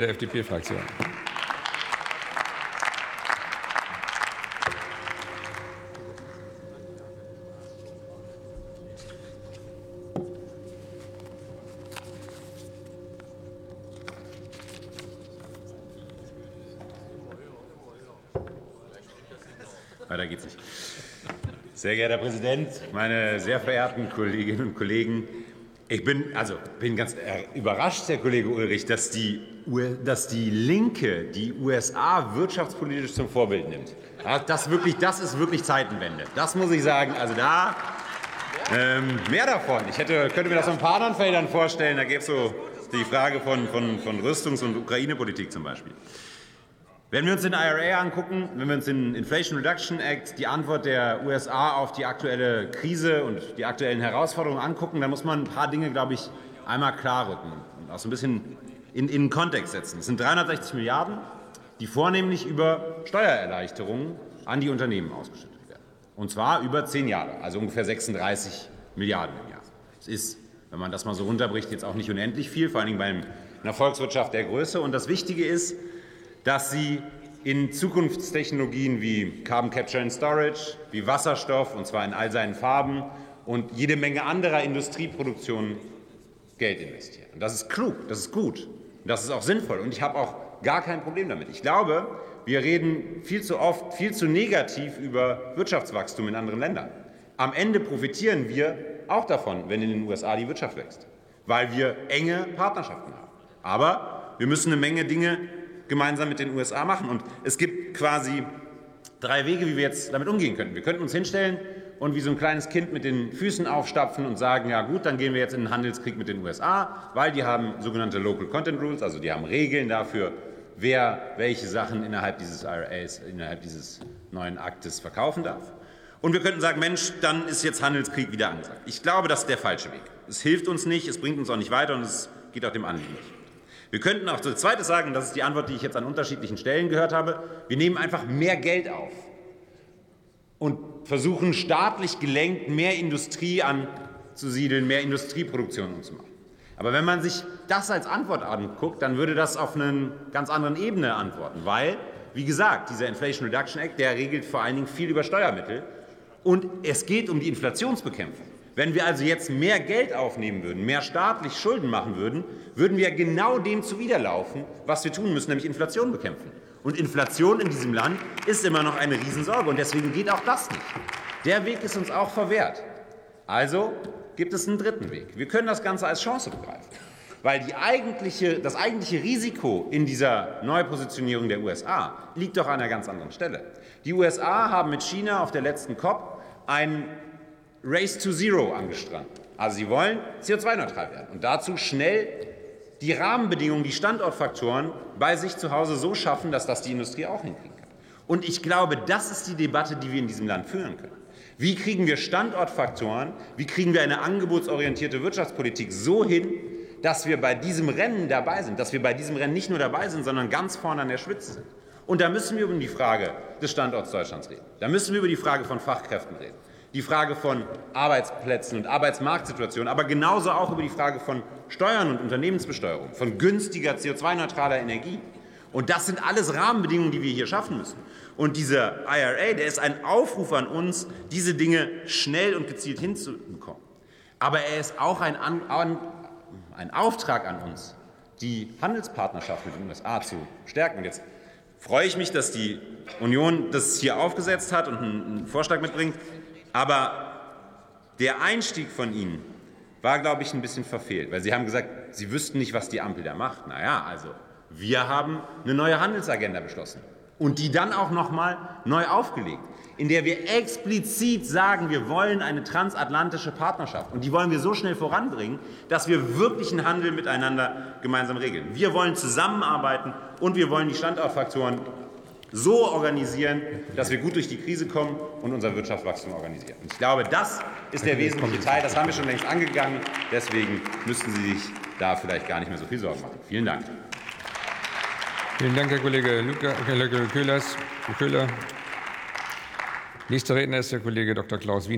der FDP-Fraktion. Weiter geht's nicht. Sehr geehrter Herr Präsident, meine sehr verehrten Kolleginnen und Kollegen, ich bin, also, bin ganz überrascht, Herr Kollege Ulrich, dass die, dass die Linke die USA wirtschaftspolitisch zum Vorbild nimmt. Das, wirklich, das ist wirklich Zeitenwende. Das muss ich sagen. Also da ähm, mehr davon. Ich hätte, könnte mir das auf ein paar anderen Feldern vorstellen. Da gäbe es so die Frage von, von, von Rüstungs- und Ukraine-Politik zum Beispiel. Wenn wir uns den IRA angucken, wenn wir uns den Inflation Reduction Act, die Antwort der USA auf die aktuelle Krise und die aktuellen Herausforderungen angucken, dann muss man ein paar Dinge, glaube ich, einmal klarrücken und auch so ein bisschen in, in Kontext setzen. Es sind 360 Milliarden, die vornehmlich über Steuererleichterungen an die Unternehmen ausgeschüttet werden. Und zwar über zehn Jahre, also ungefähr 36 Milliarden im Jahr. Es ist, wenn man das mal so runterbricht, jetzt auch nicht unendlich viel, vor allen Dingen bei einer Volkswirtschaft der Größe. Und das Wichtige ist, dass sie in Zukunftstechnologien wie Carbon Capture and Storage, wie Wasserstoff, und zwar in all seinen Farben, und jede Menge anderer Industrieproduktionen Geld investieren. Und das ist klug, das ist gut, und das ist auch sinnvoll. Und ich habe auch gar kein Problem damit. Ich glaube, wir reden viel zu oft, viel zu negativ über Wirtschaftswachstum in anderen Ländern. Am Ende profitieren wir auch davon, wenn in den USA die Wirtschaft wächst, weil wir enge Partnerschaften haben. Aber wir müssen eine Menge Dinge gemeinsam mit den USA machen. Und es gibt quasi drei Wege, wie wir jetzt damit umgehen könnten. Wir könnten uns hinstellen und wie so ein kleines Kind mit den Füßen aufstapfen und sagen, ja gut, dann gehen wir jetzt in einen Handelskrieg mit den USA, weil die haben sogenannte Local Content Rules, also die haben Regeln dafür, wer welche Sachen innerhalb dieses IRAs, innerhalb dieses neuen Aktes verkaufen darf. Und wir könnten sagen, Mensch, dann ist jetzt Handelskrieg wieder angesagt. Ich glaube, das ist der falsche Weg. Es hilft uns nicht, es bringt uns auch nicht weiter und es geht auch dem Anliegen nicht. Wir könnten auch als zweites sagen, das ist die Antwort, die ich jetzt an unterschiedlichen Stellen gehört habe, wir nehmen einfach mehr Geld auf und versuchen staatlich gelenkt mehr Industrie anzusiedeln, mehr Industrieproduktion zu machen. Aber wenn man sich das als Antwort anguckt, dann würde das auf einer ganz anderen Ebene antworten, weil, wie gesagt, dieser Inflation Reduction Act, der regelt vor allen Dingen viel über Steuermittel und es geht um die Inflationsbekämpfung. Wenn wir also jetzt mehr Geld aufnehmen würden, mehr staatlich Schulden machen würden, würden wir genau dem zuwiderlaufen, was wir tun müssen, nämlich Inflation bekämpfen. Und Inflation in diesem Land ist immer noch eine Riesensorge und deswegen geht auch das nicht. Der Weg ist uns auch verwehrt. Also gibt es einen dritten Weg. Wir können das Ganze als Chance begreifen. Weil eigentliche, das eigentliche Risiko in dieser Neupositionierung der USA liegt doch an einer ganz anderen Stelle. Die USA haben mit China auf der letzten COP einen Race to Zero angestrengt. Also sie wollen CO2-neutral werden und dazu schnell die Rahmenbedingungen, die Standortfaktoren bei sich zu Hause so schaffen, dass das die Industrie auch hinkriegen kann. Und ich glaube, das ist die Debatte, die wir in diesem Land führen können. Wie kriegen wir Standortfaktoren, wie kriegen wir eine angebotsorientierte Wirtschaftspolitik so hin, dass wir bei diesem Rennen dabei sind, dass wir bei diesem Rennen nicht nur dabei sind, sondern ganz vorne an der Spitze sind. Und da müssen wir über die Frage des Standorts Deutschlands reden. Da müssen wir über die Frage von Fachkräften reden die Frage von Arbeitsplätzen und Arbeitsmarktsituationen, aber genauso auch über die Frage von Steuern und Unternehmensbesteuerung, von günstiger CO2-neutraler Energie. Und das sind alles Rahmenbedingungen, die wir hier schaffen müssen. Und dieser IRA, der ist ein Aufruf an uns, diese Dinge schnell und gezielt hinzubekommen. Aber er ist auch ein, an, ein Auftrag an uns, die Handelspartnerschaft mit den USA zu stärken. Jetzt freue ich mich, dass die Union das hier aufgesetzt hat und einen Vorschlag mitbringt. Aber der Einstieg von Ihnen war, glaube ich, ein bisschen verfehlt, weil Sie haben gesagt, Sie wüssten nicht, was die Ampel da macht. Naja, also wir haben eine neue Handelsagenda beschlossen und die dann auch noch mal neu aufgelegt, in der wir explizit sagen, wir wollen eine transatlantische Partnerschaft und die wollen wir so schnell voranbringen, dass wir wirklichen Handel miteinander gemeinsam regeln. Wir wollen zusammenarbeiten und wir wollen die Standortfaktoren so organisieren, dass wir gut durch die Krise kommen und unser Wirtschaftswachstum organisieren. Und ich glaube, das ist der wesentliche Teil. Das haben wir schon längst angegangen. Deswegen müssten Sie sich da vielleicht gar nicht mehr so viel Sorgen machen. Vielen Dank. Vielen Dank, Herr Kollege, Luca, Kollege Köhlers, Köhler. Nächster Redner ist der Kollege Dr. Klaus Wien.